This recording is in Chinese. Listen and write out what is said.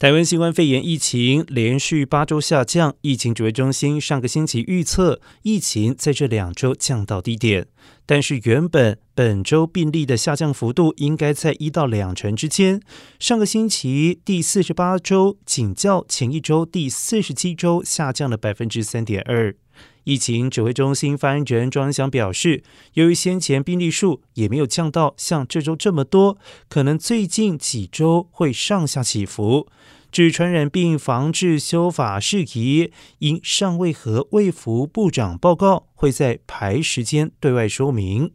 台湾新冠肺炎疫情连续八周下降，疫情指挥中心上个星期预测疫情在这两周降到低点，但是原本本周病例的下降幅度应该在一到两成之间。上个星期第四十八周仅较前一周第四十七周下降了百分之三点二。疫情指挥中心发言人庄祥表示，由于先前病例数也没有降到像这周这么多，可能最近几周会上下起伏。指传染病防治修法事宜，因尚未和卫福部长报告，会在排时间对外说明。